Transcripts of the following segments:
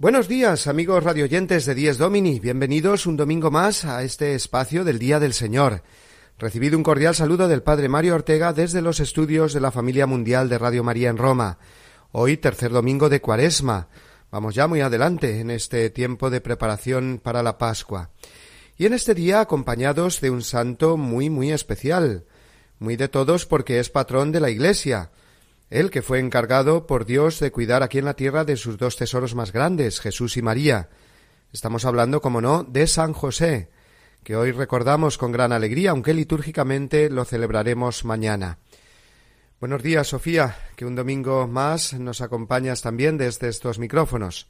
Buenos días, amigos radioyentes de Dies Domini. Bienvenidos un domingo más a este espacio del Día del Señor. Recibido un cordial saludo del Padre Mario Ortega desde los estudios de la Familia Mundial de Radio María en Roma. Hoy, tercer domingo de Cuaresma. Vamos ya muy adelante en este tiempo de preparación para la Pascua. Y en este día acompañados de un santo muy, muy especial. Muy de todos porque es patrón de la Iglesia él que fue encargado por Dios de cuidar aquí en la tierra de sus dos tesoros más grandes, Jesús y María. Estamos hablando, como no, de San José, que hoy recordamos con gran alegría, aunque litúrgicamente lo celebraremos mañana. Buenos días, Sofía, que un domingo más nos acompañas también desde estos micrófonos.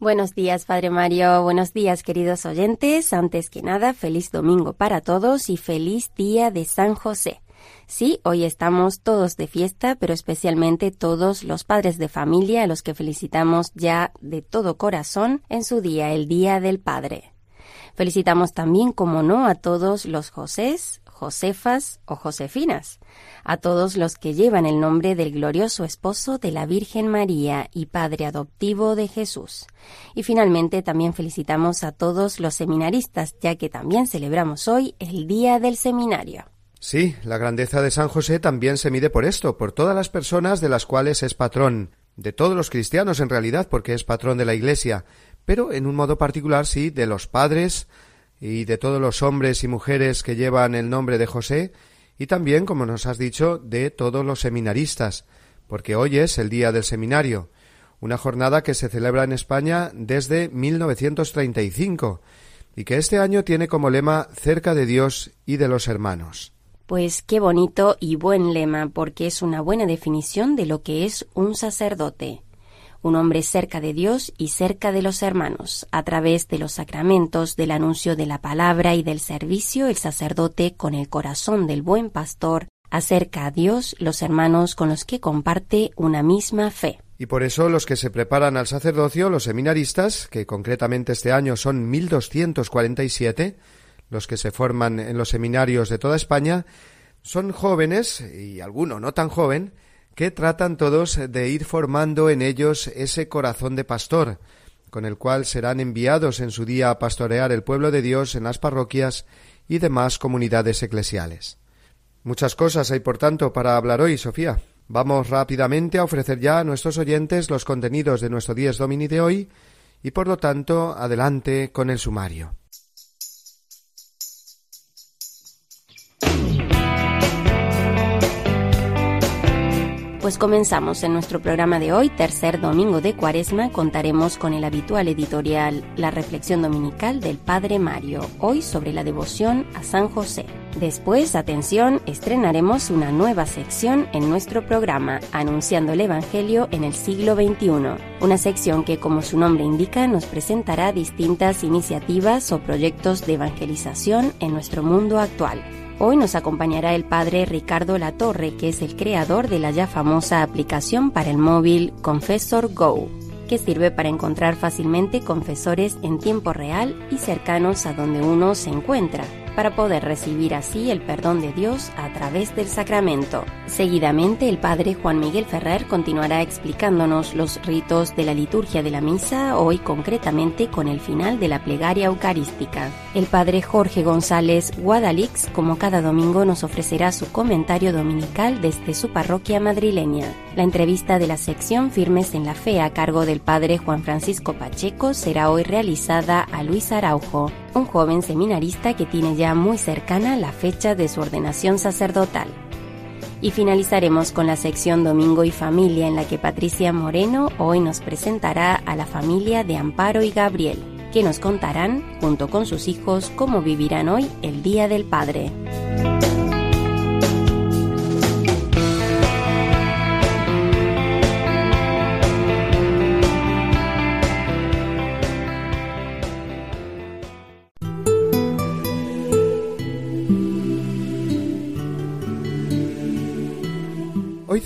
Buenos días, Padre Mario. Buenos días, queridos oyentes. Antes que nada, feliz domingo para todos y feliz día de San José. Sí, hoy estamos todos de fiesta, pero especialmente todos los padres de familia a los que felicitamos ya de todo corazón en su día, el Día del Padre. Felicitamos también, como no, a todos los Josés, Josefas o Josefinas, a todos los que llevan el nombre del glorioso esposo de la Virgen María y Padre adoptivo de Jesús. Y finalmente también felicitamos a todos los seminaristas, ya que también celebramos hoy el Día del Seminario. Sí, la grandeza de San José también se mide por esto, por todas las personas de las cuales es patrón, de todos los cristianos en realidad, porque es patrón de la Iglesia, pero en un modo particular sí de los padres y de todos los hombres y mujeres que llevan el nombre de José, y también, como nos has dicho, de todos los seminaristas, porque hoy es el día del seminario, una jornada que se celebra en España desde 1935 y que este año tiene como lema cerca de Dios y de los hermanos. Pues qué bonito y buen lema, porque es una buena definición de lo que es un sacerdote. Un hombre cerca de Dios y cerca de los hermanos. A través de los sacramentos, del anuncio de la palabra y del servicio, el sacerdote, con el corazón del buen pastor, acerca a Dios los hermanos con los que comparte una misma fe. Y por eso los que se preparan al sacerdocio, los seminaristas, que concretamente este año son 1247, los que se forman en los seminarios de toda España, son jóvenes, y alguno no tan joven, que tratan todos de ir formando en ellos ese corazón de pastor, con el cual serán enviados en su día a pastorear el pueblo de Dios en las parroquias y demás comunidades eclesiales. Muchas cosas hay, por tanto, para hablar hoy, Sofía. Vamos rápidamente a ofrecer ya a nuestros oyentes los contenidos de nuestro Dies Domini de hoy y, por lo tanto, adelante con el sumario. Pues comenzamos en nuestro programa de hoy, tercer domingo de Cuaresma, contaremos con el habitual editorial La Reflexión Dominical del Padre Mario, hoy sobre la devoción a San José. Después, atención, estrenaremos una nueva sección en nuestro programa, Anunciando el Evangelio en el siglo XXI, una sección que, como su nombre indica, nos presentará distintas iniciativas o proyectos de evangelización en nuestro mundo actual. Hoy nos acompañará el padre Ricardo Latorre, que es el creador de la ya famosa aplicación para el móvil Confessor Go, que sirve para encontrar fácilmente confesores en tiempo real y cercanos a donde uno se encuentra para poder recibir así el perdón de Dios a través del sacramento. Seguidamente, el padre Juan Miguel Ferrer continuará explicándonos los ritos de la liturgia de la misa, hoy concretamente con el final de la plegaria eucarística. El padre Jorge González Guadalix, como cada domingo, nos ofrecerá su comentario dominical desde su parroquia madrileña. La entrevista de la sección Firmes en la Fe a cargo del padre Juan Francisco Pacheco será hoy realizada a Luis Araujo, un joven seminarista que tiene ya muy cercana la fecha de su ordenación sacerdotal. Y finalizaremos con la sección Domingo y Familia en la que Patricia Moreno hoy nos presentará a la familia de Amparo y Gabriel, que nos contarán, junto con sus hijos, cómo vivirán hoy el Día del Padre.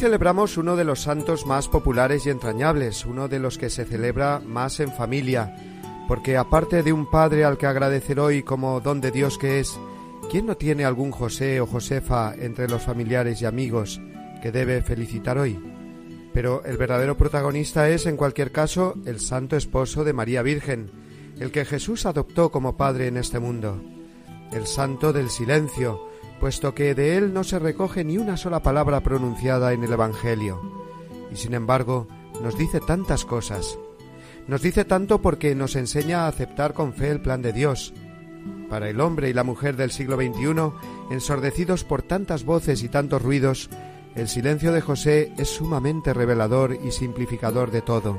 Celebramos uno de los santos más populares y entrañables, uno de los que se celebra más en familia, porque aparte de un padre al que agradecer hoy como don de Dios que es, ¿quién no tiene algún José o Josefa entre los familiares y amigos que debe felicitar hoy? Pero el verdadero protagonista es, en cualquier caso, el santo esposo de María Virgen, el que Jesús adoptó como padre en este mundo, el santo del silencio, puesto que de él no se recoge ni una sola palabra pronunciada en el Evangelio. Y sin embargo, nos dice tantas cosas. Nos dice tanto porque nos enseña a aceptar con fe el plan de Dios. Para el hombre y la mujer del siglo XXI, ensordecidos por tantas voces y tantos ruidos, el silencio de José es sumamente revelador y simplificador de todo.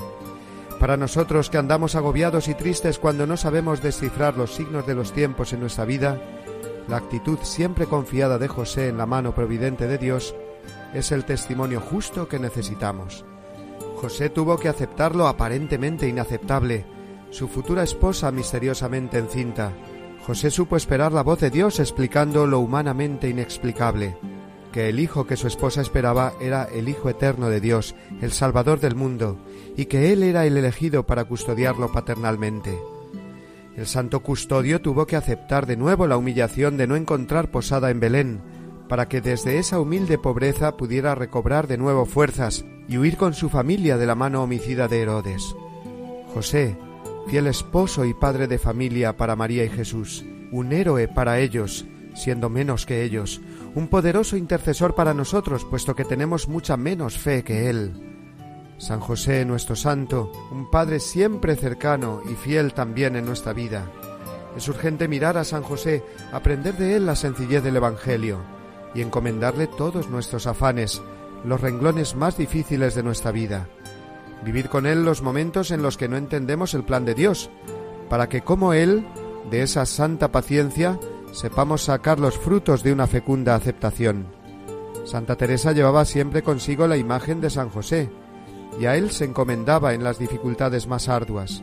Para nosotros que andamos agobiados y tristes cuando no sabemos descifrar los signos de los tiempos en nuestra vida, la actitud siempre confiada de José en la mano providente de Dios es el testimonio justo que necesitamos. José tuvo que aceptar lo aparentemente inaceptable, su futura esposa misteriosamente encinta. José supo esperar la voz de Dios explicando lo humanamente inexplicable, que el hijo que su esposa esperaba era el Hijo eterno de Dios, el Salvador del mundo, y que él era el elegido para custodiarlo paternalmente. El santo custodio tuvo que aceptar de nuevo la humillación de no encontrar posada en Belén, para que desde esa humilde pobreza pudiera recobrar de nuevo fuerzas y huir con su familia de la mano homicida de Herodes. José, fiel esposo y padre de familia para María y Jesús, un héroe para ellos, siendo menos que ellos, un poderoso intercesor para nosotros, puesto que tenemos mucha menos fe que Él. San José, nuestro santo, un Padre siempre cercano y fiel también en nuestra vida. Es urgente mirar a San José, aprender de él la sencillez del Evangelio y encomendarle todos nuestros afanes, los renglones más difíciles de nuestra vida. Vivir con él los momentos en los que no entendemos el plan de Dios, para que como él, de esa santa paciencia, sepamos sacar los frutos de una fecunda aceptación. Santa Teresa llevaba siempre consigo la imagen de San José, y a él se encomendaba en las dificultades más arduas.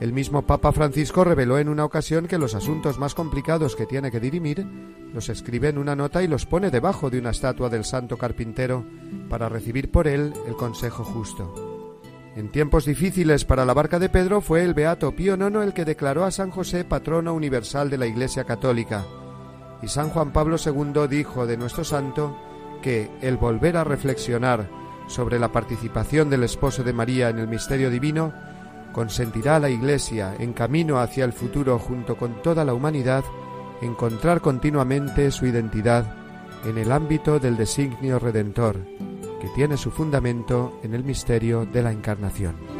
El mismo Papa Francisco reveló en una ocasión que los asuntos más complicados que tiene que dirimir los escribe en una nota y los pone debajo de una estatua del santo carpintero para recibir por él el consejo justo. En tiempos difíciles para la barca de Pedro fue el beato Pío IX el que declaró a San José patrono universal de la Iglesia Católica, y San Juan Pablo II dijo de nuestro santo que el volver a reflexionar sobre la participación del esposo de María en el misterio divino, consentirá a la Iglesia, en camino hacia el futuro junto con toda la humanidad, encontrar continuamente su identidad en el ámbito del designio redentor, que tiene su fundamento en el misterio de la Encarnación.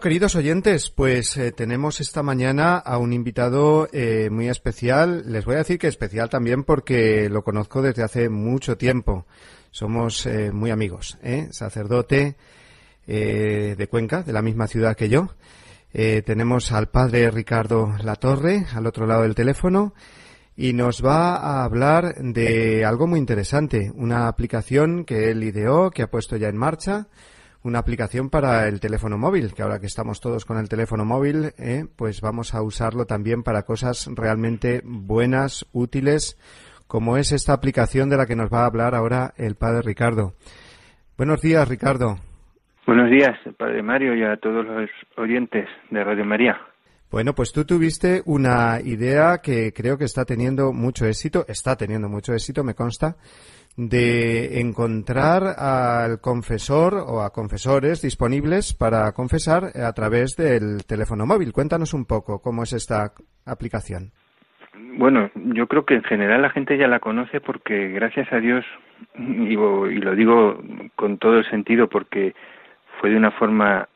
Queridos oyentes, pues eh, tenemos esta mañana a un invitado eh, muy especial. Les voy a decir que especial también porque lo conozco desde hace mucho tiempo. Somos eh, muy amigos, sacerdote de Cuenca, de la misma ciudad que yo. tenemos al padre Ricardo Latorre al otro lado del teléfono y nos va a hablar de algo muy interesante, una aplicación que él ideó, que ha puesto ya en marcha una aplicación para el teléfono móvil, que ahora que estamos todos con el teléfono móvil, eh, pues vamos a usarlo también para cosas realmente buenas, útiles, como es esta aplicación de la que nos va a hablar ahora el padre Ricardo. Buenos días, Ricardo. Buenos días, padre Mario, y a todos los oyentes de Radio María. Bueno, pues tú tuviste una idea que creo que está teniendo mucho éxito, está teniendo mucho éxito, me consta, de encontrar al confesor o a confesores disponibles para confesar a través del teléfono móvil. Cuéntanos un poco cómo es esta aplicación. Bueno, yo creo que en general la gente ya la conoce porque gracias a Dios, y, lo digo con todo el sentido porque fue de una forma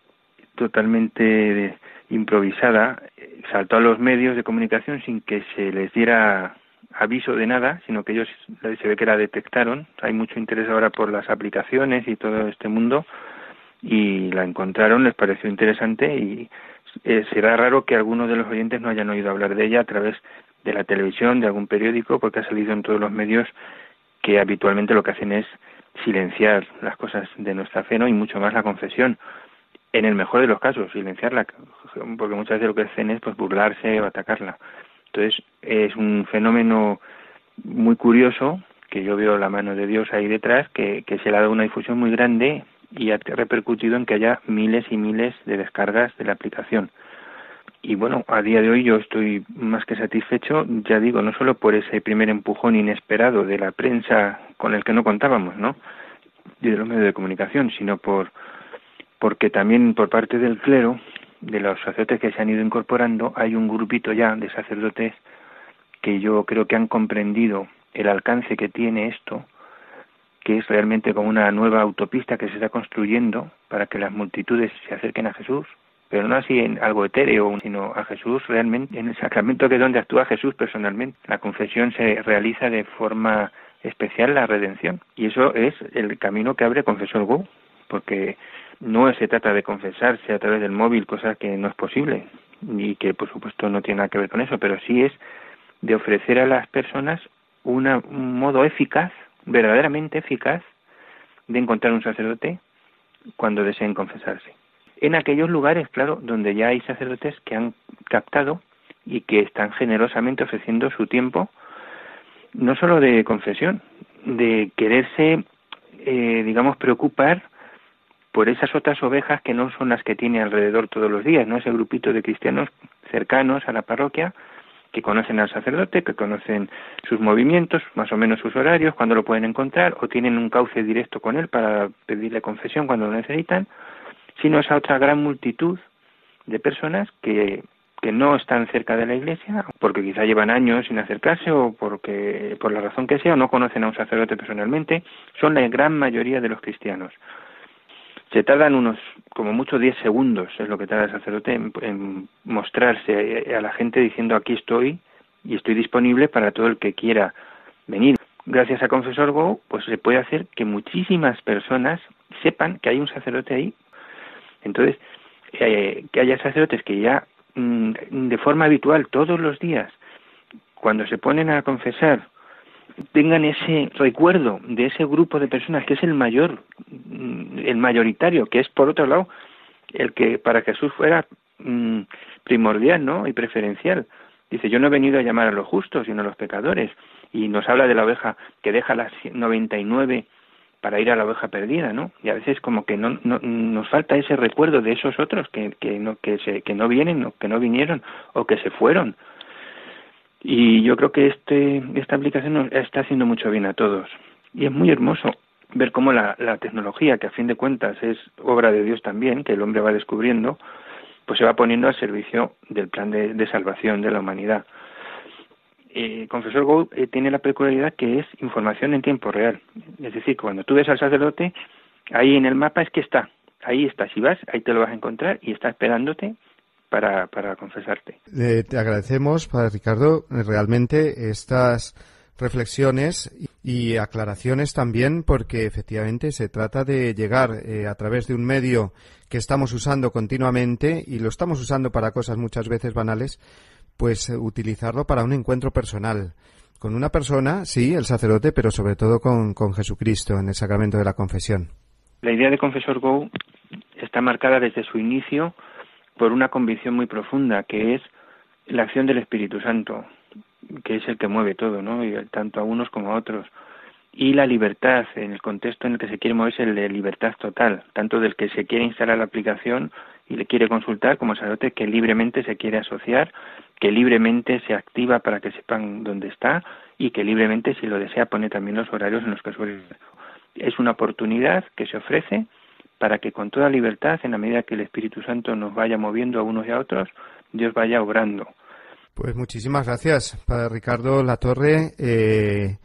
totalmente improvisada, saltó a los medios de comunicación sin que se les diera aviso de nada, sino que ellos se ve que la detectaron. Hay mucho interés ahora por las aplicaciones y todo este mundo y la encontraron, les pareció interesante y eh, será raro que algunos de los oyentes no hayan oído hablar de ella a través de la televisión, de algún periódico, porque ha salido en todos los medios que habitualmente lo que hacen es silenciar las cosas de nuestra fe, ¿no? Y mucho más la confesión. En el mejor de los casos, silenciarla, porque muchas veces lo que hacen es pues burlarse o atacarla. Entonces, es un fenómeno muy curioso que yo veo la mano de Dios ahí detrás, que, se le ha dado una difusión muy grande y ha repercutido en que haya miles y miles de descargas de la aplicación. Y bueno, a día de hoy yo estoy más que satisfecho, ya digo, no solo por ese primer empujón inesperado de la prensa con el que no contábamos, ¿no? Y de los medios de comunicación, sino por porque también por parte del clero, de los sacerdotes que se han ido incorporando, hay un grupito ya de sacerdotes que yo creo que han comprendido el alcance que tiene esto que es realmente como una nueva autopista que se está construyendo para que las multitudes se acerquen a Jesús, pero no así en algo etéreo, sino a Jesús realmente, en el sacramento que es donde actúa Jesús personalmente. La confesión se realiza de forma especial la redención, y eso es el camino que abre Confesor Go, porque no se trata de confesarse a través del móvil, cosa que no es posible, y que por supuesto no tiene nada que ver con eso, pero sí es de ofrecer a las personas una, un modo eficaz verdaderamente eficaz de encontrar un sacerdote cuando deseen confesarse. En aquellos lugares, claro, donde ya hay sacerdotes que han captado y que están generosamente ofreciendo su tiempo, no solo de confesión, de quererse, eh, digamos, preocupar por esas otras ovejas que no son las que tiene alrededor todos los días, ¿no? Ese grupito de cristianos cercanos a la parroquia que conocen al sacerdote, que conocen sus movimientos, más o menos sus horarios, cuando lo pueden encontrar, o tienen un cauce directo con él para pedirle confesión cuando lo necesitan, sino esa otra gran multitud de personas que, que no están cerca de la iglesia, porque quizá llevan años sin acercarse o porque por la razón que sea, no conocen a un sacerdote personalmente, son la gran mayoría de los cristianos se tardan unos, como mucho, 10 segundos, es lo que tarda el sacerdote en, mostrarse a la gente diciendo aquí estoy y estoy disponible para todo el que quiera venir. Gracias a Confesor Go, pues se puede hacer que muchísimas personas sepan que hay un sacerdote ahí. Entonces, eh, que haya sacerdotes que ya mm, de forma habitual todos los días, cuando se ponen a confesar tengan ese recuerdo de ese grupo de personas que es el mayor, mm, el mayoritario, que es por otro lado el que para Jesús fuera mm, primordial, ¿no? Y preferencial. Dice, yo no he venido a llamar a los justos, sino a los pecadores. Y nos habla de la oveja que deja las 99 para ir a la oveja perdida, ¿no? Y a veces como que no, no nos falta ese recuerdo de esos otros que, que no que se, que no vienen o que no vinieron o que se fueron y yo creo que este, esta aplicación nos está haciendo mucho bien a todos. Y es muy hermoso ver cómo la, tecnología, que a fin de cuentas es obra de Dios también, que el hombre va descubriendo, pues se va poniendo al servicio del plan de, salvación de la humanidad. Eh, Confesor Go eh, tiene la peculiaridad que es información en tiempo real. Es decir, cuando tú ves al sacerdote, ahí en el mapa es que está, ahí está. Si vas, ahí te lo vas a encontrar y está esperándote para, para confesarte. te agradecemos, Padre Ricardo, realmente estas reflexiones y aclaraciones también porque efectivamente se trata de llegar eh, a través de un medio que estamos usando continuamente y lo estamos usando para cosas muchas veces banales, pues eh, utilizarlo para un encuentro personal con una persona, sí, el sacerdote, pero sobre todo con, con Jesucristo en el sacramento de la confesión. La idea de Confesor Go está marcada desde su inicio por una convicción muy profunda, que es la acción del Espíritu Santo, que es el que mueve todo, ¿no? Y tanto a unos como a otros. Y la libertad, en el contexto en el que se quiere mover es el de libertad total, tanto del que se quiere instalar la aplicación y le quiere consultar, como sacerdote que libremente se quiere asociar, que libremente se activa para que sepan dónde está y que libremente, si lo desea, pone también los horarios en los que suele. Es una oportunidad que se ofrece para que con toda libertad, en la medida que el Espíritu Santo nos vaya moviendo a unos y a otros, Dios vaya obrando. Pues muchísimas gracias, Padre Ricardo Latorre, eh,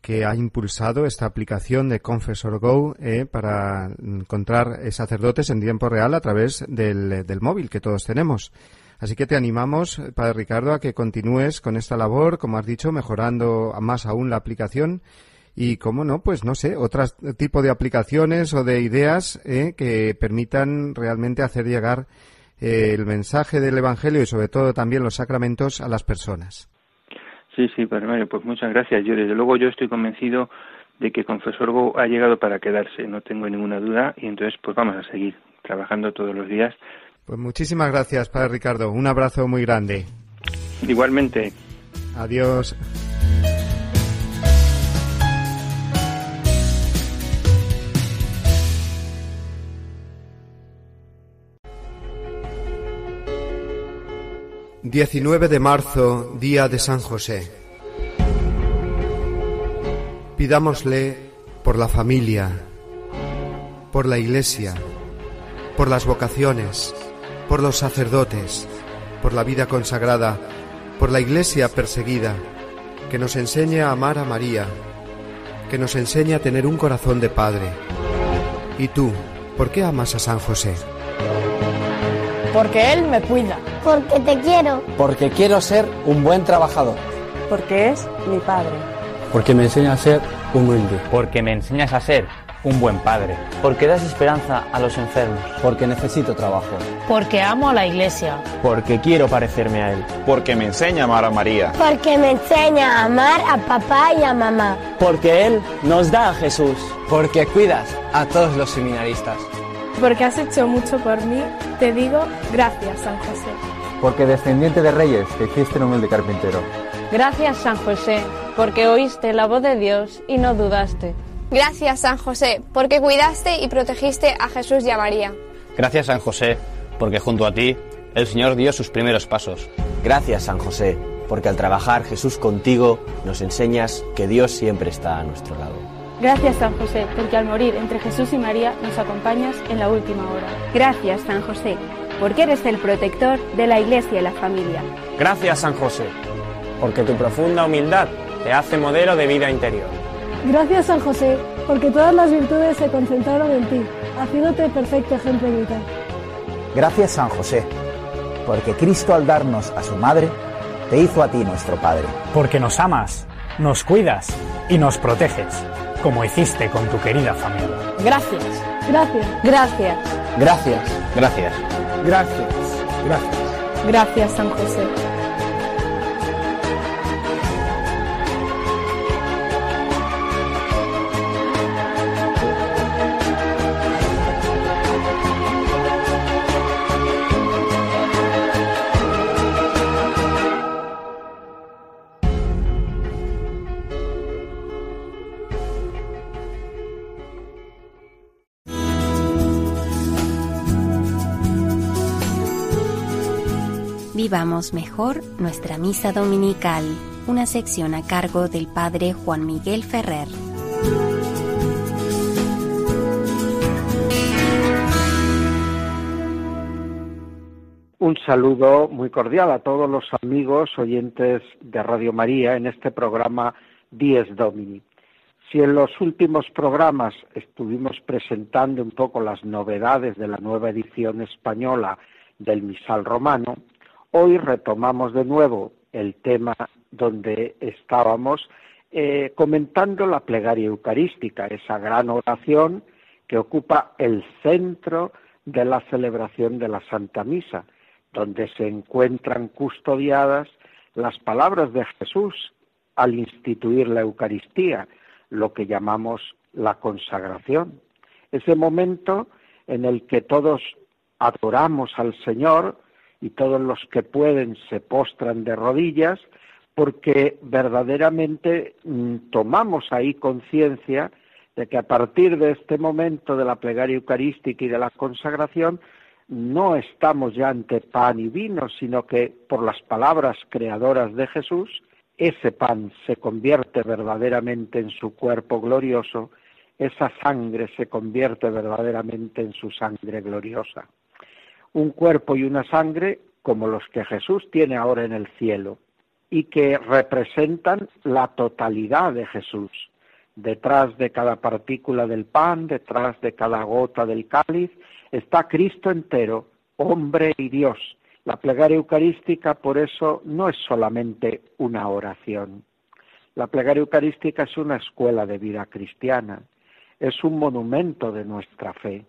que ha impulsado esta aplicación de Confessor Go eh, para encontrar sacerdotes en tiempo real a través del, del móvil que todos tenemos. Así que te animamos, Padre Ricardo, a que continúes con esta labor, como has dicho, mejorando más aún la aplicación y, cómo no, pues no sé, otro tipo de aplicaciones o de ideas eh, que permitan realmente hacer llegar eh, el mensaje del Evangelio y sobre todo también los sacramentos a las personas. Sí, sí, Padre Mario, pues muchas gracias. Yo desde luego yo estoy convencido de que Confesor Go ha llegado para quedarse, no tengo ninguna duda, y entonces pues vamos a seguir trabajando todos los días. Pues muchísimas gracias, Padre Ricardo. Un abrazo muy grande. Igualmente. Adiós. Diecinueve de marzo, día de San José. Pidámosle por la familia, por la iglesia, por las vocaciones, por los sacerdotes, por la vida consagrada, por la iglesia perseguida, que nos enseñe a amar a María, que nos enseñe a tener un corazón de padre. ¿Y tú, por qué amas a San José? Porque Él me cuida. Porque te quiero. Porque quiero ser un buen trabajador. Porque es mi padre. Porque me enseña a ser humilde. Porque me enseñas a ser un buen padre. Porque das esperanza a los enfermos. Porque necesito trabajo. Porque amo a la iglesia. Porque quiero parecerme a Él. Porque me enseña a amar a María. Porque me enseña a amar a papá y a mamá. Porque Él nos da a Jesús. Porque cuidas a todos los seminaristas. Porque has hecho mucho por mí, te digo gracias, San José. Porque descendiente de reyes te hiciste un humilde carpintero. Gracias, San José, porque oíste la voz de Dios y no dudaste. Gracias, San José, porque cuidaste y protegiste a Jesús y a María. Gracias, San José, porque junto a ti el Señor dio sus primeros pasos. Gracias, San José, porque al trabajar Jesús contigo nos enseñas que Dios siempre está a nuestro lado. Gracias, San José, porque al morir entre Jesús y María nos acompañas en la última hora. Gracias, San José, porque eres el protector de la Iglesia y la familia. Gracias, San José, porque tu profunda humildad te hace modelo de vida interior. Gracias, San José, porque todas las virtudes se concentraron en ti, haciéndote perfecto ejemplo vital. Gracias, San José, porque Cristo al darnos a su madre, te hizo a ti nuestro Padre. Porque nos amas, nos cuidas y nos proteges, como hiciste con tu querida familia. Gracias. Gracias. Gracias. Gracias. Gracias. Gracias. Gracias. Gracias, San José. Vivamos mejor nuestra misa dominical, una sección a cargo del Padre Juan Miguel Ferrer. Un saludo muy cordial a todos los amigos oyentes de Radio María en este programa Dies Domini. Si en los últimos programas estuvimos presentando un poco las novedades de la nueva edición española del Misal Romano, Hoy retomamos de nuevo el tema donde estábamos eh, comentando la plegaria eucarística, esa gran oración que ocupa el centro de la celebración de la Santa Misa, donde se encuentran custodiadas las palabras de Jesús al instituir la Eucaristía, lo que llamamos la consagración. Ese momento en el que todos adoramos al Señor, y todos los que pueden se postran de rodillas porque verdaderamente mm, tomamos ahí conciencia de que a partir de este momento de la plegaria eucarística y de la consagración no estamos ya ante pan y vino, sino que por las palabras creadoras de Jesús, ese pan se convierte verdaderamente en su cuerpo glorioso, esa sangre se convierte verdaderamente en su sangre gloriosa un cuerpo y una sangre como los que Jesús tiene ahora en el cielo y que representan la totalidad de Jesús. Detrás de cada partícula del pan, detrás de cada gota del cáliz, está Cristo entero, hombre y Dios. La plegaria eucarística, por eso, no es solamente una oración. La plegaria eucarística es una escuela de vida cristiana, es un monumento de nuestra fe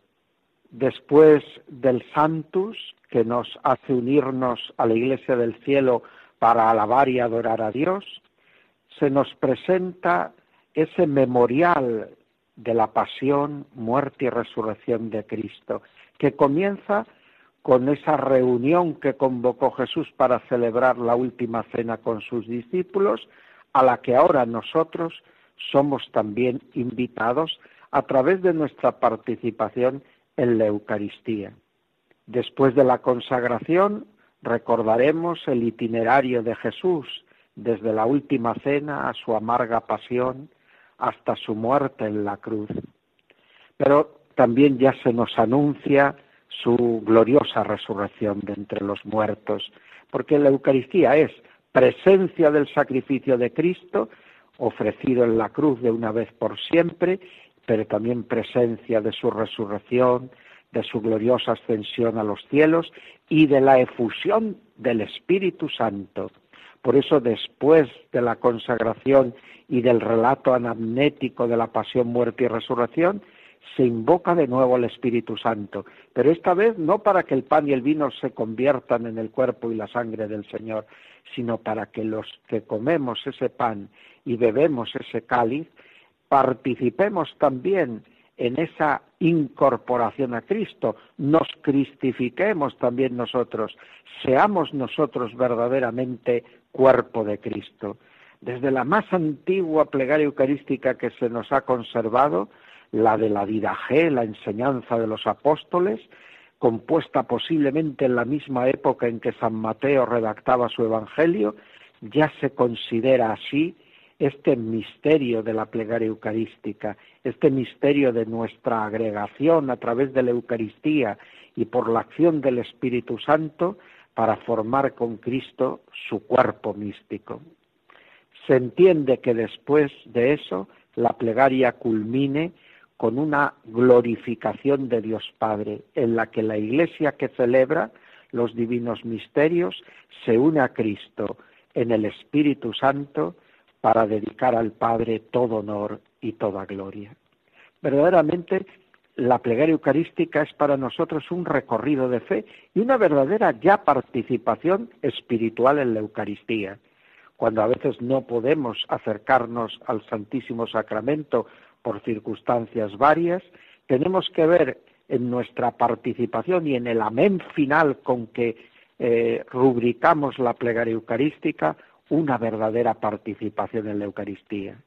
después del Santus, que nos hace unirnos a la Iglesia del Cielo para alabar y adorar a Dios, se nos presenta ese memorial de la pasión, muerte y resurrección de Cristo, que comienza con esa reunión que convocó Jesús para celebrar la última cena con sus discípulos, a la que ahora nosotros somos también invitados a través de nuestra participación en la Eucaristía. Después de la consagración recordaremos el itinerario de Jesús desde la última cena a su amarga pasión hasta su muerte en la cruz. Pero también ya se nos anuncia su gloriosa resurrección de entre los muertos, porque la Eucaristía es presencia del sacrificio de Cristo ofrecido en la cruz de una vez por siempre, pero también presencia de su resurrección, de su gloriosa ascensión a los cielos y de la efusión del Espíritu Santo. Por eso después de la consagración y del relato anamnético de la pasión, muerte y resurrección, se invoca de nuevo al Espíritu Santo, pero esta vez no para que el pan y el vino se conviertan en el cuerpo y la sangre del Señor, sino para que los que comemos ese pan y bebemos ese cáliz, participemos también en esa incorporación a Cristo, nos cristifiquemos también nosotros, seamos nosotros verdaderamente cuerpo de Cristo. Desde la más antigua plegaria eucarística que se nos ha conservado, la de la Didaje, la enseñanza de los apóstoles, compuesta posiblemente en la misma época en que San Mateo redactaba su Evangelio, ya se considera así este misterio de la plegaria eucarística, este misterio de nuestra agregación a través de la Eucaristía y por la acción del Espíritu Santo para formar con Cristo su cuerpo místico. Se entiende que después de eso la plegaria culmine con una glorificación de Dios Padre, en la que la Iglesia que celebra los divinos misterios se une a Cristo en el Espíritu Santo para dedicar al Padre todo honor y toda gloria. Verdaderamente, la plegaria eucarística es para nosotros un recorrido de fe y una verdadera ya participación espiritual en la Eucaristía. Cuando a veces no podemos acercarnos al Santísimo Sacramento por circunstancias varias, tenemos que ver en nuestra participación y en el amén final con que eh, rubricamos la plegaria eucarística una verdadera participación en la Eucaristía.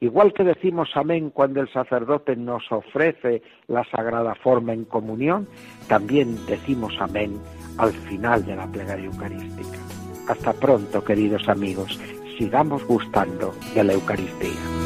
Igual que decimos amén cuando el sacerdote nos ofrece la sagrada forma en comunión, también decimos amén al final de la plegaria eucarística. Hasta pronto, queridos amigos, sigamos gustando de la Eucaristía.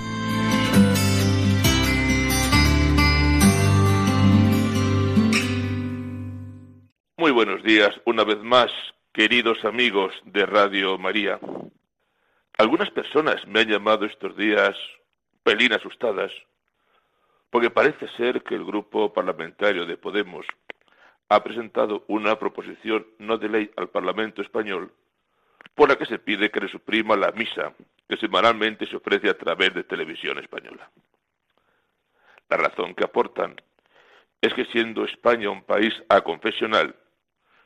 Muy buenos días, una vez más, queridos amigos de Radio María. Algunas personas me han llamado estos días pelín asustadas, porque parece ser que el grupo parlamentario de Podemos ha presentado una proposición no de ley al Parlamento español por la que se pide que le suprima la misa que semanalmente se ofrece a través de televisión española. La razón que aportan es que siendo España un país aconfesional,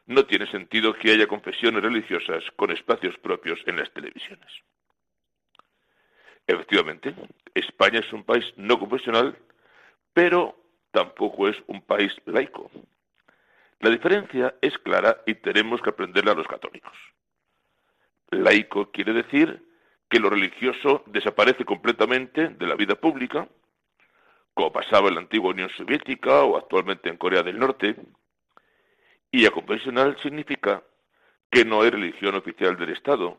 no tiene sentido que haya confesiones religiosas con espacios propios en las televisiones. Efectivamente, España es un país no confesional, pero tampoco es un país laico. La diferencia es clara y tenemos que aprenderla a los católicos. Laico quiere decir que lo religioso desaparece completamente de la vida pública, como pasaba en la antigua Unión Soviética o actualmente en Corea del Norte, y aconfesional significa que no hay religión oficial del Estado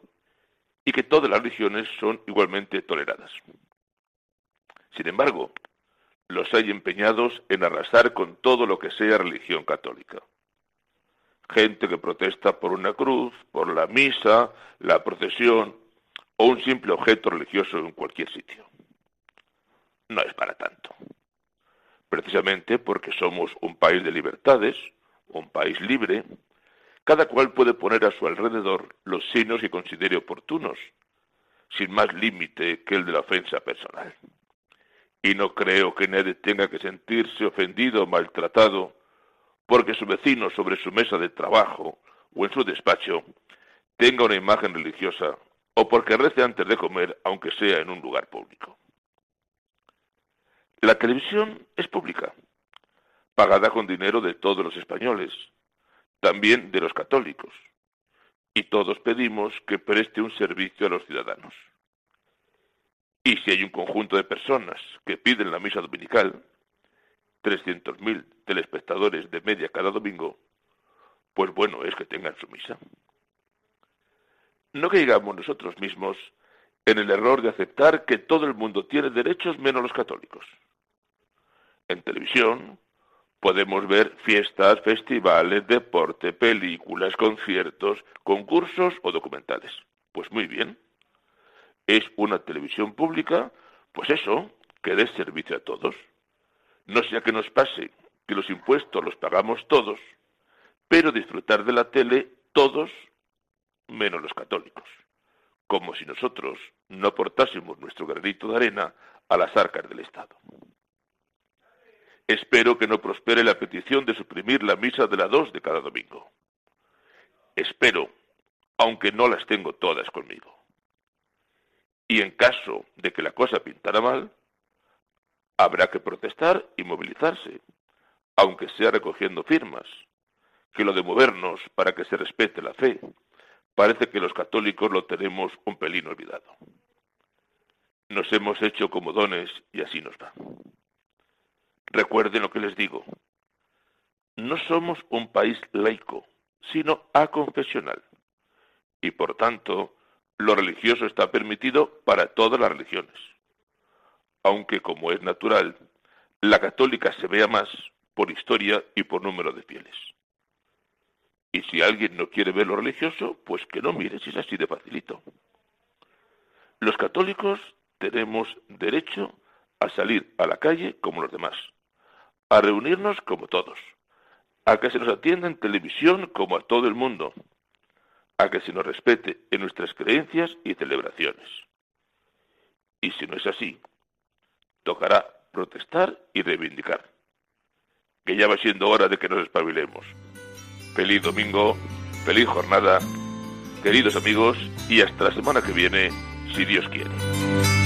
y que todas las religiones son igualmente toleradas. Sin embargo, los hay empeñados en arrasar con todo lo que sea religión católica. Gente que protesta por una cruz, por la misa, la procesión o un simple objeto religioso en cualquier sitio. No es para tanto. Precisamente porque somos un país de libertades, un país libre, cada cual puede poner a su alrededor los signos que considere oportunos, sin más límite que el de la ofensa personal. Y no creo que nadie tenga que sentirse ofendido o maltratado porque su vecino sobre su mesa de trabajo o en su despacho tenga una imagen religiosa o porque rece antes de comer, aunque sea en un lugar público. La televisión es pública, pagada con dinero de todos los españoles, también de los católicos, y todos pedimos que preste un servicio a los ciudadanos. Y si hay un conjunto de personas que piden la misa dominical, 300.000 telespectadores de media cada domingo, pues bueno es que tengan su misa. No caigamos nosotros mismos en el error de aceptar que todo el mundo tiene derechos menos los católicos. En televisión, podemos ver fiestas, festivales, deporte, películas, conciertos, concursos o documentales. Pues muy bien. Es una televisión pública, pues eso, que dé servicio a todos. No sea que nos pase que los impuestos los pagamos todos, pero disfrutar de la tele todos menos los católicos, como si nosotros no aportásemos nuestro granito de arena a las arcas del Estado. Espero que no prospere la petición de suprimir la misa de la dos de cada domingo. Espero, aunque no las tengo todas conmigo. Y en caso de que la cosa pintara mal, habrá que protestar y movilizarse, aunque sea recogiendo firmas, que lo de movernos para que se respete la fe, parece que los católicos lo tenemos un pelín olvidado. Nos hemos hecho comodones y así nos va. Recuerden lo que les digo. No somos un país laico, sino aconfesional. Y por tanto, lo religioso está permitido para todas las religiones. Aunque, como es natural, la católica se vea más por historia y por número de fieles. Y si alguien no quiere ver lo religioso, pues que no mire si es así de facilito. Los católicos tenemos derecho a salir a la calle como los demás a reunirnos como todos, a que se nos atienda en televisión como a todo el mundo, a que se nos respete en nuestras creencias y celebraciones. Y si no es así, tocará protestar y reivindicar, que ya va siendo hora de que nos espabilemos. Feliz domingo, feliz jornada, queridos amigos, y hasta la semana que viene, si Dios quiere.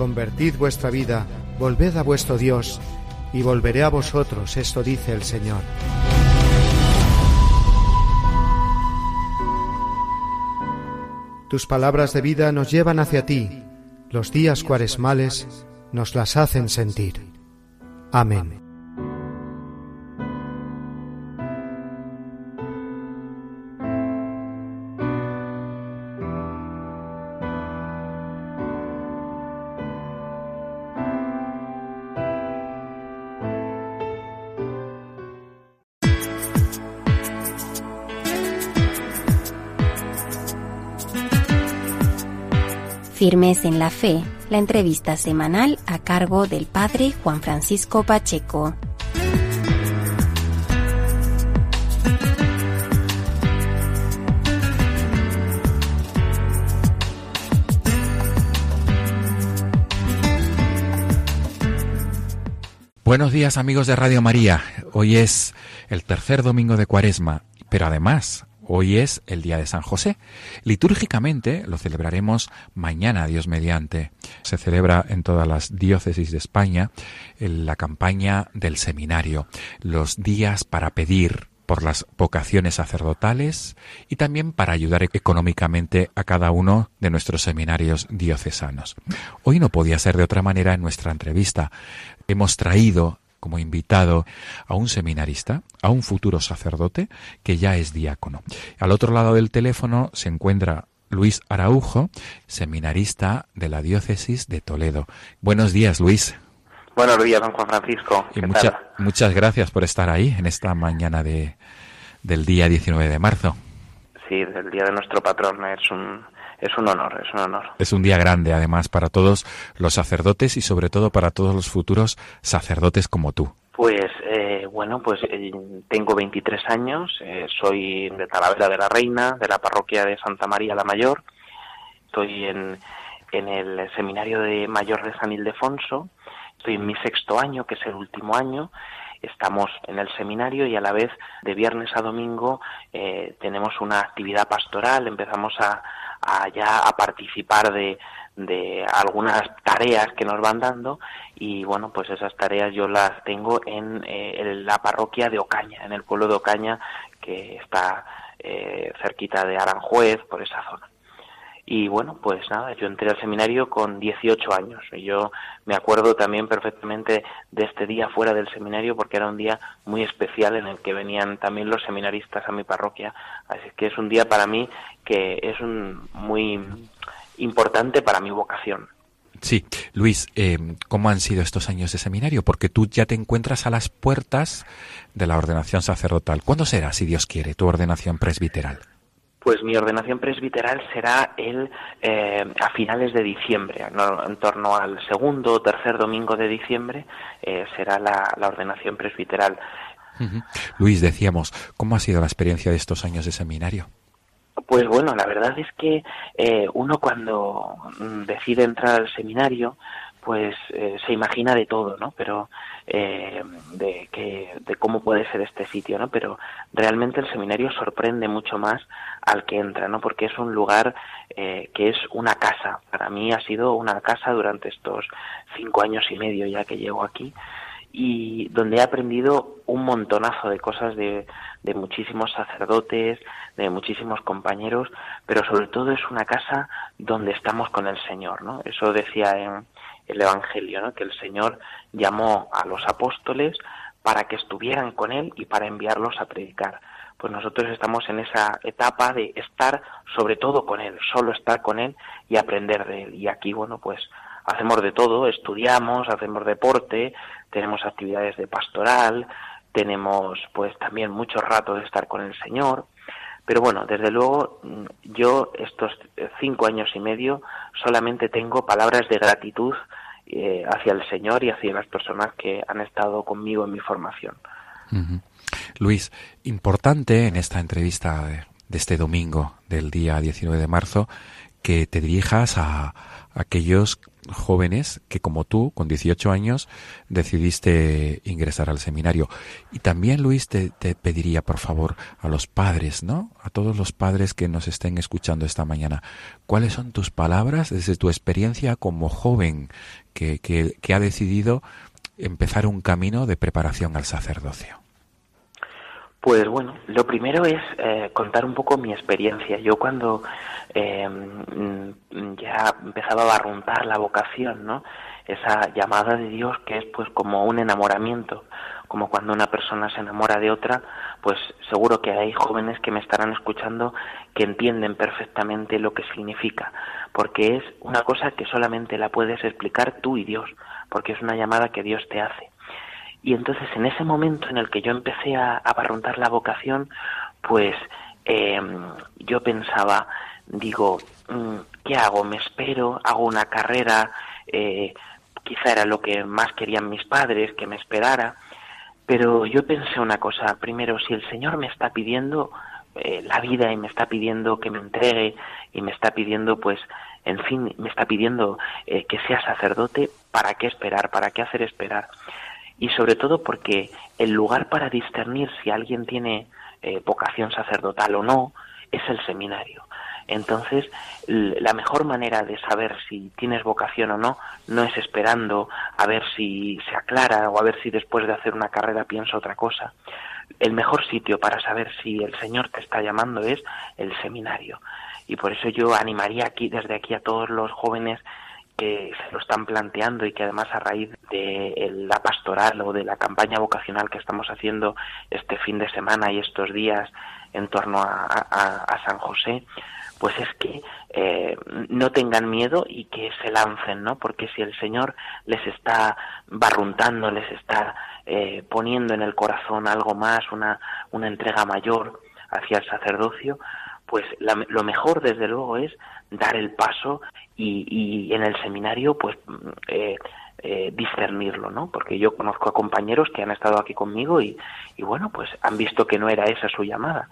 Convertid vuestra vida, volved a vuestro Dios, y volveré a vosotros, esto dice el Señor. Tus palabras de vida nos llevan hacia ti, los días cuaresmales nos las hacen sentir. Amén. Firmes en la Fe, la entrevista semanal a cargo del Padre Juan Francisco Pacheco. Buenos días amigos de Radio María. Hoy es el tercer domingo de Cuaresma, pero además Hoy es el día de San José. Litúrgicamente lo celebraremos mañana, Dios mediante. Se celebra en todas las diócesis de España la campaña del seminario, los días para pedir por las vocaciones sacerdotales y también para ayudar económicamente a cada uno de nuestros seminarios diocesanos. Hoy no podía ser de otra manera en nuestra entrevista. Hemos traído como invitado a un seminarista, a un futuro sacerdote que ya es diácono. Al otro lado del teléfono se encuentra Luis Araujo, seminarista de la diócesis de Toledo. Buenos días, Luis. Buenos días, don Juan Francisco. Y muchas gracias por estar ahí en esta mañana de, del día 19 de marzo. Sí, del día de nuestro patrón. Es un, es un honor, es un honor. Es un día grande, además, para todos los sacerdotes y sobre todo para todos los futuros sacerdotes como tú. Pues eh, bueno, pues eh, tengo 23 años, eh, soy de Talavera de la Reina, de la parroquia de Santa María la Mayor, estoy en, en el seminario de Mayor de San Ildefonso, estoy en mi sexto año, que es el último año, estamos en el seminario y a la vez de viernes a domingo tenemos una actividad pastoral, empezamos a, a ya a participar de, de algunas tareas que nos van dando y bueno pues esas tareas yo las tengo en, eh, la parroquia de Ocaña en el pueblo de Ocaña que está eh, cerquita de Aranjuez por esa zona y bueno, pues nada, yo entré al seminario con 18 años. Y yo me acuerdo también perfectamente de este día fuera del seminario porque era un día muy especial en el que venían también los seminaristas a mi parroquia. Así que es un día para mí que es un, muy importante para mi vocación. Sí, Luis, eh, ¿cómo han sido estos años de seminario? Porque tú ya te encuentras a las puertas de la ordenación sacerdotal. ¿Cuándo será, si Dios quiere, tu ordenación presbiteral? Pues mi ordenación presbiteral será el eh, a finales de diciembre, en torno al segundo o tercer domingo de diciembre eh, será la, ordenación presbiteral. Luis, decíamos, ¿cómo ha sido la experiencia de estos años de seminario? Pues bueno, la verdad es que eh, uno cuando mm, decide entrar al seminario, pues eh, se imagina de todo, ¿no? Pero eh, de, que, de cómo puede ser este sitio, ¿no? Pero realmente el seminario sorprende mucho más al que entra, ¿no? Porque es un lugar eh, que es una casa. Para mí ha sido una casa durante estos cinco años y medio ya que llevo aquí y donde he aprendido un montonazo de cosas de, de muchísimos sacerdotes, de muchísimos compañeros, pero sobre todo es una casa donde estamos con el Señor, ¿no? Eso decía en el Evangelio, ¿no? que el Señor llamó a los apóstoles para que estuvieran con Él y para enviarlos a predicar. Pues nosotros estamos en esa etapa de estar sobre todo con Él, solo estar con Él y aprender de Él. Y aquí, bueno, pues hacemos de todo, estudiamos, hacemos deporte, tenemos actividades de pastoral, tenemos pues también mucho rato de estar con el Señor. Pero bueno, desde luego yo estos cinco años y medio solamente tengo palabras de gratitud eh, hacia el Señor y hacia las personas que han estado conmigo en mi formación. Luis, importante en esta entrevista de, este domingo del día 19 de marzo que te dirijas a, aquellos jóvenes que como tú, con 18 años, decidiste ingresar al seminario. Y también, Luis, te, pediría, por favor, a los padres, ¿no? A todos los padres que nos estén escuchando esta mañana, ¿cuáles son tus palabras desde tu experiencia como joven que, que ha decidido empezar un camino de preparación al sacerdocio? Pues bueno, lo primero es eh, contar un poco mi experiencia. Yo cuando eh, mm, ya empezaba a barruntar la vocación, ¿no? Esa llamada de Dios que es pues como un enamoramiento, como cuando una persona se enamora de otra, pues seguro que hay jóvenes que me estarán escuchando que entienden perfectamente lo que significa, porque es una cosa que solamente la puedes explicar tú y Dios, porque es una llamada que Dios te hace. Y entonces en ese momento en el que yo empecé a, a la vocación, pues em, yo pensaba, digo, mm, ¿qué hago? ¿Me espero? ¿Hago una carrera? Eh, quizá era lo que más querían mis padres, que me esperara. Pero yo pensé una cosa, primero, si el Señor me está pidiendo eh, la vida y me está pidiendo que me entregue y me está pidiendo, pues, en fin, me está pidiendo eh, que sea sacerdote, ¿para qué esperar? ¿Para qué hacer esperar? Y sobre todo porque el lugar para discernir si alguien tiene eh, vocación sacerdotal o no es el seminario. Entonces, la mejor manera de saber si tienes vocación o no no es esperando a ver si se aclara o a ver si después de hacer una carrera pienso otra cosa. El mejor sitio para saber si el Señor te está llamando es el seminario. Y por eso yo animaría aquí, desde aquí a todos los jóvenes que se lo están planteando y que además a raíz de la pastoral o de la campaña vocacional que estamos haciendo este fin de semana y estos días en torno a, San José, pues es que eh, no tengan miedo y que se lancen, ¿no? Porque si el Señor les está barruntando, les está eh, poniendo en el corazón algo más, una, una entrega mayor hacia el sacerdocio, pues lo mejor desde luego es dar el paso y, en el seminario pues eh, eh, discernirlo, ¿no? Porque yo conozco a compañeros que han estado aquí conmigo y, bueno, pues han visto que no era esa su llamada.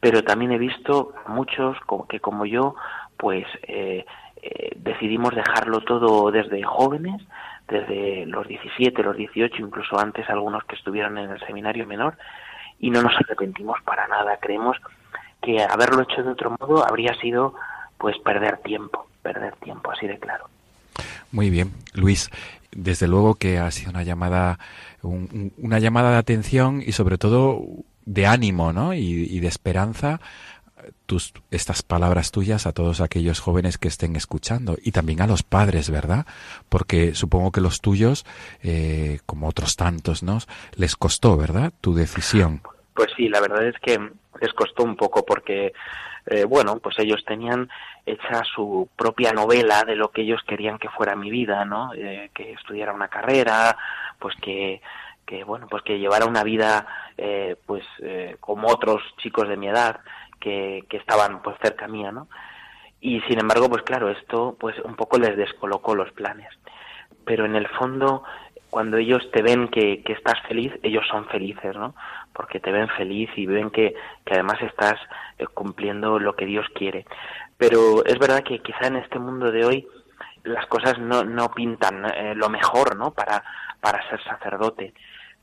Pero también he visto a muchos que como yo, pues eh, decidimos dejarlo todo desde jóvenes, desde los 17, los 18, incluso antes algunos que estuvieron en el seminario menor, y no nos arrepentimos para nada. Creemos que haberlo hecho de otro modo habría sido pues perder tiempo, perder tiempo, así de claro. Muy bien, Luis. Desde luego que ha sido una llamada, una llamada de atención y sobre todo de ánimo, ¿no? Y, de esperanza. Tus, estas palabras tuyas a todos aquellos jóvenes que estén escuchando y también a los padres, ¿verdad? Porque supongo que los tuyos, eh, como otros tantos, ¿no? Les costó, ¿verdad? Tu decisión. Pues sí, la verdad es que les costó un poco porque eh, bueno, pues ellos tenían hecha su propia novela de lo que ellos querían que fuera mi vida, ¿no? Eh, que estudiara una carrera, pues que, que bueno, pues que llevara una vida, eh, pues como otros chicos de mi edad que, que estaban pues cerca mía, ¿no? Y sin embargo, pues claro, esto pues un poco les descolocó los planes. Pero en el fondo, cuando ellos te ven que, que estás feliz, ellos son felices, ¿no? Porque te ven feliz y ven que, que además estás eh, cumpliendo lo que Dios quiere. Pero es verdad que quizá en este mundo de hoy las cosas no, no pintan eh, lo mejor, ¿no? Para, para ser sacerdote.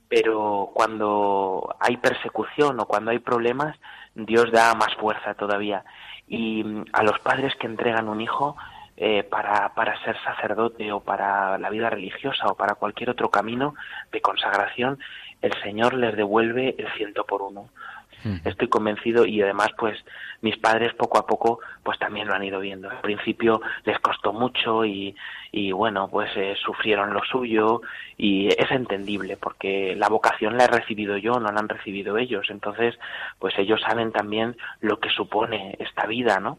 Pero cuando hay persecución o cuando hay problemas, Dios da más fuerza todavía. Y mm, a los padres que entregan un hijo, eh, para, para ser sacerdote o para la vida religiosa o para cualquier otro camino de consagración, el Señor les devuelve el ciento por uno. Estoy convencido y además pues mis padres poco a poco pues también lo han ido viendo. Al principio les costó mucho y, y bueno pues eh, sufrieron lo suyo y es entendible porque la vocación la he recibido yo, no la han recibido ellos. Entonces pues ellos saben también lo que supone esta vida, ¿no?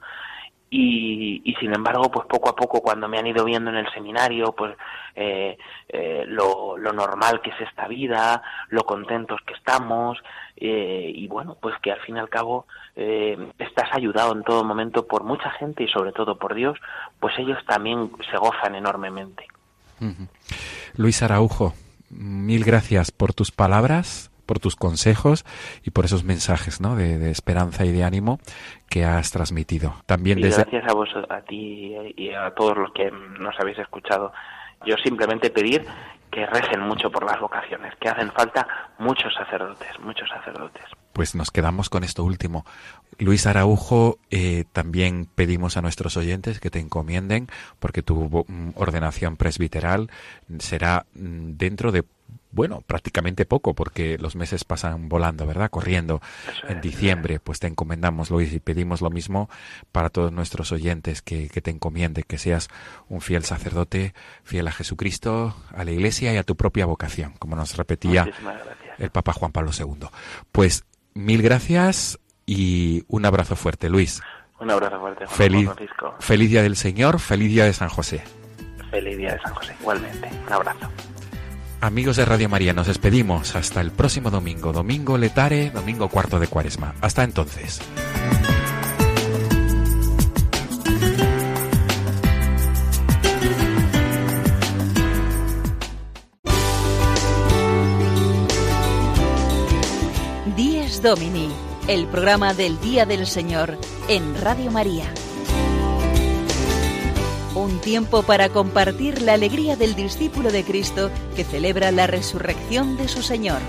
Y, y, sin embargo pues poco a poco cuando me han ido viendo en el seminario pues eh, eh, lo, normal que es esta vida lo contentos que estamos eh, y bueno pues que al fin y al cabo estás ayudado en todo momento por mucha gente y sobre todo por Dios pues ellos también se gozan enormemente. Luis Araujo mil gracias por tus palabras por tus consejos y por esos mensajes ¿no? de, esperanza y de ánimo que has transmitido. También desde... Gracias a vos, a ti y a todos los que nos habéis escuchado. Yo simplemente pedir que recen mucho por las vocaciones, que hacen falta muchos sacerdotes, muchos sacerdotes. Pues nos quedamos con esto último. Luis Araujo, eh, también pedimos a nuestros oyentes que te encomienden, porque tu mm, ordenación presbiteral será mm, dentro de bueno, prácticamente poco, porque los meses pasan volando, ¿verdad? Corriendo. En diciembre, pues te encomendamos, Luis, y pedimos lo mismo para todos nuestros oyentes, que, que te encomiende, que seas un fiel sacerdote, fiel a Jesucristo, a la Iglesia y a tu propia vocación, como nos repetía el Papa Juan Pablo II. Pues mil gracias y un abrazo fuerte, Luis. Un abrazo fuerte, Juan Feliz, Francisco. feliz día del Señor, feliz día de San José. Feliz día de San José, igualmente. Un abrazo. Amigos de Radio María, nos despedimos hasta el próximo domingo, domingo letare, domingo cuarto de cuaresma. Hasta entonces. Dies Domini, el programa del Día del Señor en Radio María. Un tiempo para compartir la alegría del discípulo de Cristo que celebra la resurrección de su Señor.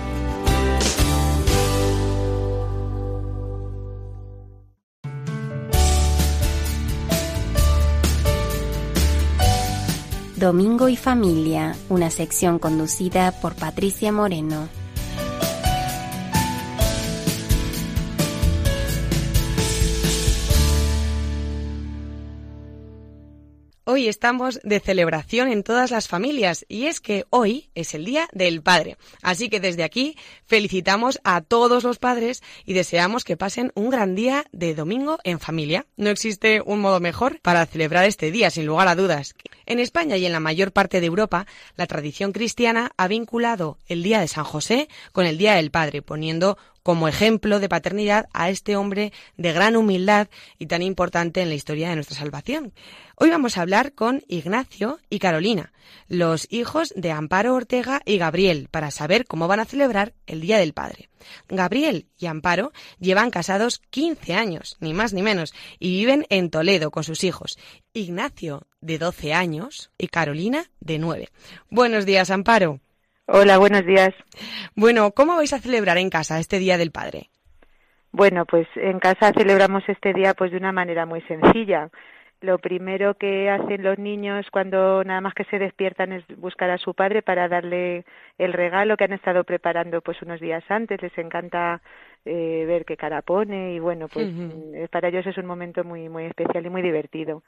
Domingo y Familia, una sección conducida por Patricia Moreno. Hoy estamos de celebración en todas las familias y es que hoy es el Día del Padre. Así que desde aquí felicitamos a todos los padres y deseamos que pasen un gran día de domingo en familia. No existe un modo mejor para celebrar este día, sin lugar a dudas. En España y en la mayor parte de Europa, la tradición cristiana ha vinculado el Día de San José con el Día del Padre, poniendo como ejemplo de paternidad a este hombre de gran humildad y tan importante en la historia de nuestra salvación. Hoy vamos a hablar con Ignacio y Carolina, los hijos de Amparo Ortega y Gabriel, para saber cómo van a celebrar el Día del Padre. Gabriel y Amparo llevan casados 15 años, ni más ni menos, y viven en Toledo con sus hijos. Ignacio, de 12 años, y Carolina, de 9. Buenos días, Amparo. Hola, buenos días. Bueno, ¿cómo vais a celebrar en casa este Día del Padre? Bueno, pues en casa celebramos este día pues de una manera muy sencilla. Lo primero que hacen los niños cuando nada más que se despiertan es buscar a su padre para darle el regalo que han estado preparando pues unos días antes. Les encanta eh, ver qué cara pone y bueno, pues uh para ellos es un momento muy muy especial y muy divertido.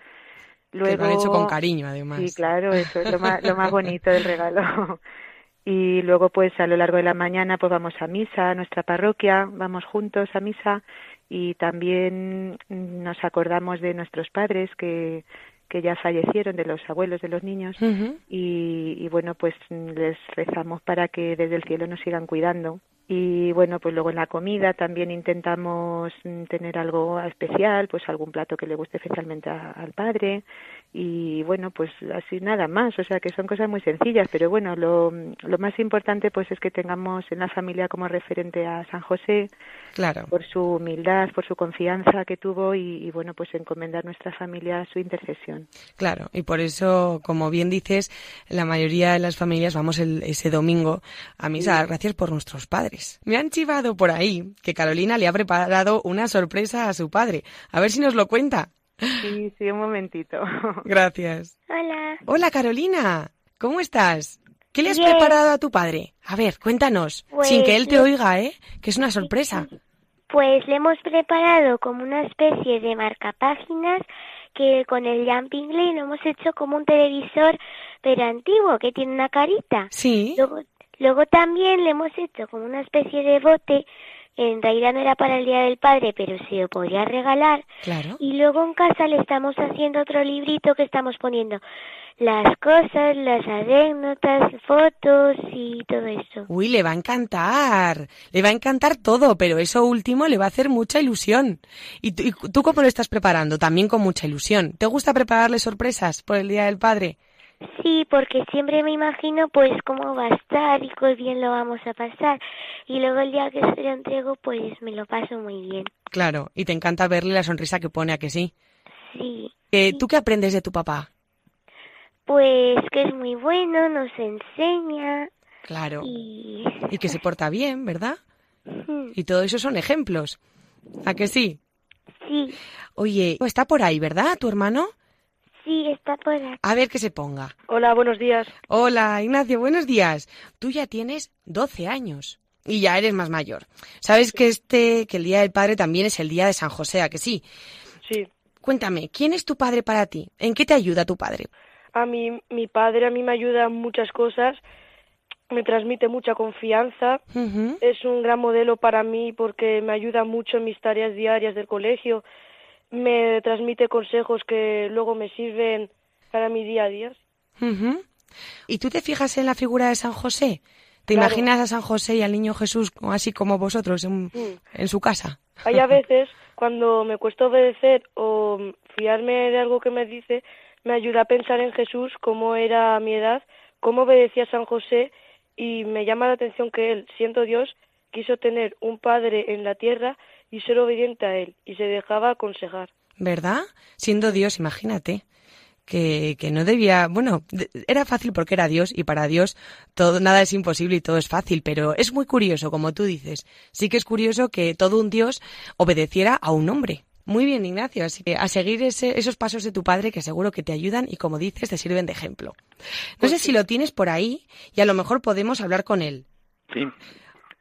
Luego, que lo han hecho con cariño, además. Sí, claro, eso es lo más, lo más bonito del regalo. y luego pues a lo largo de la mañana pues vamos a misa a nuestra parroquia vamos juntos a misa y también nos acordamos de nuestros padres que que ya fallecieron de los abuelos de los niños uh -huh. y, y bueno pues les rezamos para que desde el cielo nos sigan cuidando y bueno pues luego en la comida también intentamos tener algo especial pues algún plato que le guste especialmente a, al padre y bueno pues así nada más. O sea que son cosas muy sencillas pero bueno lo, lo más importante pues es que tengamos en la familia como referente a San José claro. por su humildad por su confianza que tuvo y, y bueno pues encomendar nuestra familia a su intercesión. Claro y por eso como bien dices la mayoría de las familias vamos el, ese domingo a misa. Sí. gracias por nuestros padres. Me han chivado por ahí que Carolina le ha preparado una sorpresa a su padre. A ver si nos lo cuenta Sí, sí, un momentito. Gracias. Hola. Hola, Carolina. ¿Cómo estás? ¿Qué le has Bien. preparado a tu padre? A ver, cuéntanos. Pues sin que él te oiga, ¿eh? Que es una sorpresa. Pues le hemos preparado como una especie de marcapáginas que con el Jumping Play lo hemos hecho como un televisor, pero antiguo, que tiene una carita. Sí. Luego, luego también le hemos hecho como una especie de bote en realidad no era para el Día del Padre, pero se lo podría regalar. Claro. Y luego en casa le estamos haciendo otro librito que estamos poniendo las cosas, las anécdotas, fotos y todo eso. Uy, le va a encantar. Le va a encantar todo, pero eso último le va a hacer mucha ilusión. ¿Y tú, y tú cómo lo estás preparando? También con mucha ilusión. ¿Te gusta prepararle sorpresas por el Día del Padre? Sí, porque siempre me imagino pues cómo va a estar y qué bien lo vamos a pasar. Y luego el día que se lo entrego pues me lo paso muy bien. Claro, y te encanta verle la sonrisa que pone a que sí. Sí. Eh. ¿Tú qué aprendes de tu papá? Pues que es muy bueno, nos enseña. Claro. Y, y que se porta bien, ¿verdad? Y todo eso son ejemplos. ¿A que sí? Sí. Oye, está por ahí, ¿verdad, tu hermano? Sí, está por aquí. A ver que se ponga. Hola, buenos días. Hola, Ignacio, buenos días. Tú ya tienes 12 años y ya eres más mayor. Sabes que este, que el Día del Padre también es el Día de San José, ¿a que sí? Sí. Cuéntame, ¿quién es tu padre para ti? ¿En qué te ayuda tu padre? A mí, mi padre a mí me ayuda en muchas cosas, me transmite mucha confianza, es un gran modelo para mí porque me ayuda mucho en mis tareas diarias del colegio, me transmite consejos que luego me sirven para mi día a día. ¿Y tú te fijas en la figura de San José? ¿Te Claro. imaginas a San José y al niño Jesús así como vosotros en, Mm. en su casa? Hay a veces cuando me cuesta obedecer o fiarme de algo que me dice, me ayuda a pensar en Jesús, cómo era a mi edad, cómo obedecía a San José y me llama la atención que él, siendo Dios, quiso tener un padre en la tierra y ser obediente a él y se dejaba aconsejar. ¿Verdad? Siendo Dios, imagínate. Que, que no debía, bueno, era fácil porque era Dios y para Dios todo, nada es imposible y todo es fácil, pero es muy curioso, como tú dices. Sí que es curioso que todo un Dios obedeciera a un hombre. Muy bien, Ignacio, así que a seguir ese- esos pasos de tu padre que seguro que te ayudan y como dices, te sirven de ejemplo. No sé si lo tienes por ahí y a lo mejor podemos hablar con él. Sí,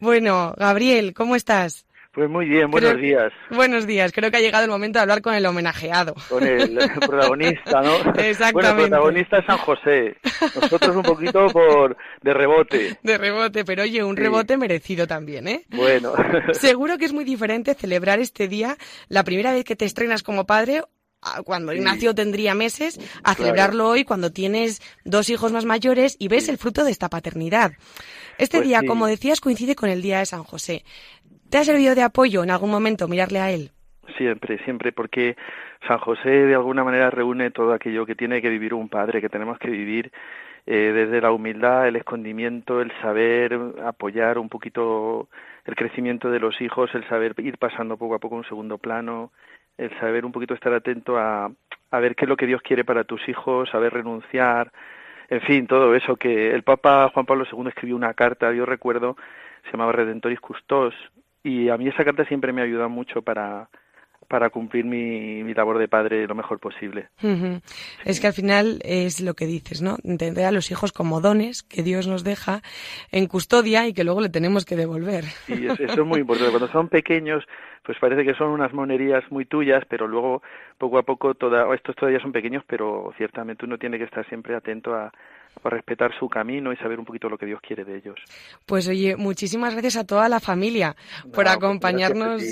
Bueno, Gabriel, ¿cómo estás? Pues muy bien, buenos Creo- días. Buenos días, creo que ha llegado el momento de hablar con el homenajeado. Con el protagonista, ¿no? Exactamente. Bueno, el protagonista es San José. Nosotros un poquito por de rebote. De rebote, pero oye, un Sí. rebote merecido también, ¿eh? Bueno. Seguro que es muy diferente celebrar este día la primera vez que te estrenas como padre, cuando Sí. Ignacio tendría meses, a Claro. celebrarlo hoy cuando tienes dos hijos más mayores y ves el fruto de esta paternidad. Este Pues día, sí. como decías, coincide con el día de San José. ¿Te ha servido de apoyo en algún momento mirarle a él? Siempre, siempre, porque San José de alguna manera reúne todo aquello que tiene que vivir un padre, que tenemos que vivir eh, desde la humildad, el escondimiento, el saber apoyar un poquito el crecimiento de los hijos, el saber ir pasando poco a poco un segundo plano, el saber un poquito estar atento a, a ver qué es lo que Dios quiere para tus hijos, saber renunciar, en fin, todo eso que el Papa Juan Pablo II escribió una carta, yo recuerdo, se llamaba Redentoris Custos, y a mí esa carta siempre me ha ayudado mucho para, para cumplir mi, mi labor de padre lo mejor posible. Es que al final es lo que dices, ¿no? Entender a los hijos como dones que Dios nos deja en custodia y que luego le tenemos que devolver. Y eso, eso es muy importante. Cuando son pequeños, pues parece que son unas monerías muy tuyas, pero luego, poco a poco, toda, estos todavía son pequeños, pero ciertamente uno tiene que estar siempre atento a, a respetar su camino y saber un poquito lo que Dios quiere de ellos. Pues oye, muchísimas gracias a toda la familia por pues acompañarnos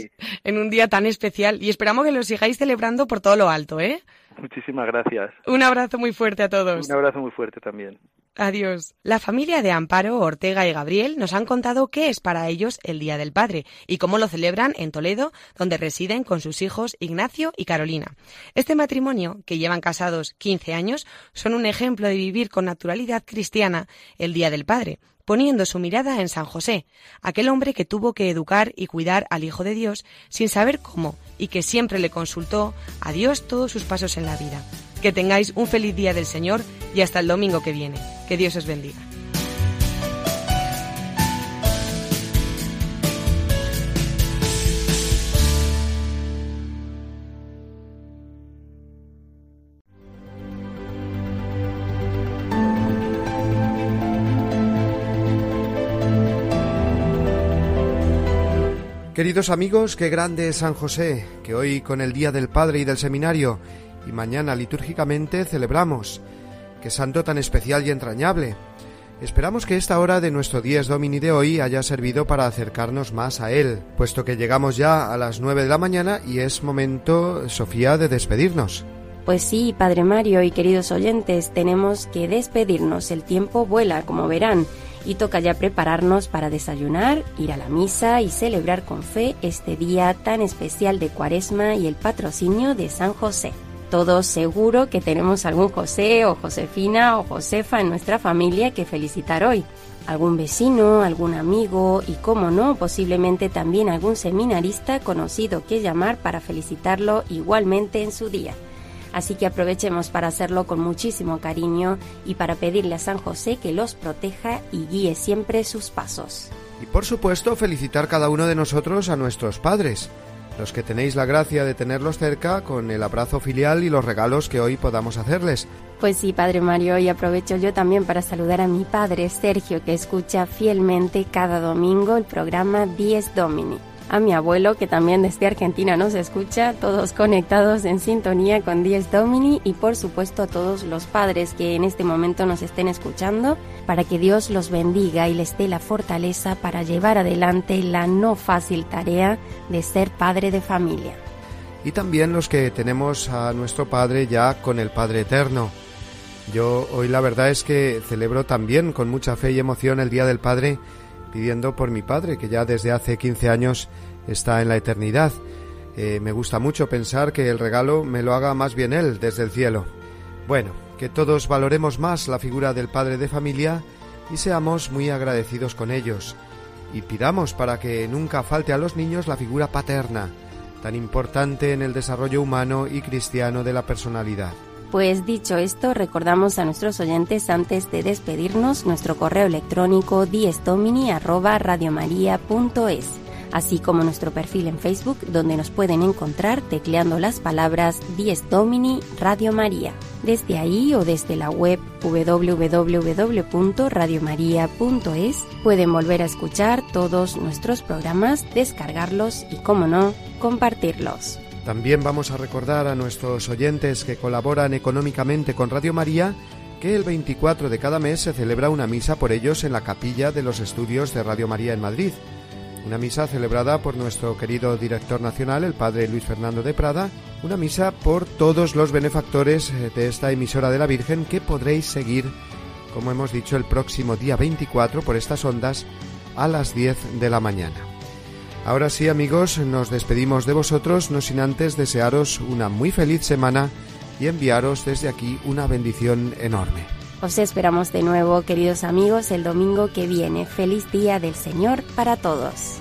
en un día tan especial y esperamos que lo sigáis celebrando por todo lo alto, ¿eh? Muchísimas gracias. Un abrazo muy fuerte a todos. Un abrazo muy fuerte también. Adiós. La familia de Amparo, Ortega y Gabriel nos han contado qué es para ellos el Día del Padre y cómo lo celebran en Toledo, donde residen con sus hijos Ignacio y Carolina. Este matrimonio, que llevan casados 15 años, son un ejemplo de vivir con naturalidad cristiana el Día del Padre, poniendo su mirada en San José, aquel hombre que tuvo que educar y cuidar al Hijo de Dios sin saber cómo y que siempre le consultó a Dios todos sus pasos en la vida. Que tengáis un feliz día del Señor y hasta el domingo que viene. Que Dios os bendiga. Queridos amigos, qué grande es San José, que hoy con el Día del Padre y del Seminario y mañana litúrgicamente celebramos. Qué santo tan especial y entrañable. Esperamos que esta hora de nuestro Dies Domini de hoy haya servido para acercarnos más a Él, puesto que llegamos ya a las nueve de la mañana y es momento, Sofía, de despedirnos. Pues sí, Padre Mario y queridos oyentes, tenemos que despedirnos. El tiempo vuela, como verán, y toca ya prepararnos para desayunar, ir a la misa y celebrar con fe este día tan especial de Cuaresma y el patrocinio de San José. Todos seguro que tenemos algún José o Josefina o Josefa en nuestra familia que felicitar hoy. Algún vecino, algún amigo y, como no, posiblemente también algún seminarista conocido que llamar para felicitarlo igualmente en su día. Así que aprovechemos para hacerlo con muchísimo cariño y para pedirle a San José que los proteja y guíe siempre sus pasos. Y por supuesto, felicitar cada uno de nosotros a nuestros padres. Los que tenéis la gracia de tenerlos cerca con el abrazo filial y los regalos que hoy podamos hacerles. Pues sí, Padre Mario, y aprovecho yo también para saludar a mi padre Sergio, que escucha fielmente cada domingo el programa 10 Domini a mi abuelo que también desde Argentina nos escucha, todos conectados en sintonía con Diez Domini y por supuesto a todos los padres que en este momento nos estén escuchando para que Dios los bendiga y les dé la fortaleza para llevar adelante la no fácil tarea de ser padre de familia. Y también los que tenemos a nuestro Padre ya con el Padre Eterno. Yo hoy la verdad es que celebro también con mucha fe y emoción el Día del Padre pidiendo por mi padre, que ya desde hace 15 años está en la eternidad. Eh, me gusta mucho pensar que el regalo me lo haga más bien él desde el cielo. Bueno, que todos valoremos más la figura del padre de familia y seamos muy agradecidos con ellos. Y pidamos para que nunca falte a los niños la figura paterna, tan importante en el desarrollo humano y cristiano de la personalidad. Pues dicho esto, recordamos a nuestros oyentes antes de despedirnos nuestro correo electrónico diestomini@radiomaria.es, así como nuestro perfil en Facebook donde nos pueden encontrar tecleando las palabras Diestomini Radio María. Desde ahí o desde la web www.radiomaria.es pueden volver a escuchar todos nuestros programas, descargarlos y, como no, compartirlos. También vamos a recordar a nuestros oyentes que colaboran económicamente con Radio María que el 24 de cada mes se celebra una misa por ellos en la capilla de los estudios de Radio María en Madrid. Una misa celebrada por nuestro querido director nacional, el padre Luis Fernando de Prada, una misa por todos los benefactores eh, de esta emisora de la Virgen que podréis seguir, como hemos dicho, el próximo día 24 por estas ondas a las 10 de la mañana. Ahora sí, amigos, nos despedimos de vosotros, no sin antes desearos una muy feliz semana y enviaros desde aquí una bendición enorme. Os esperamos de nuevo, queridos amigos, el domingo que viene. Feliz día del Señor para todos.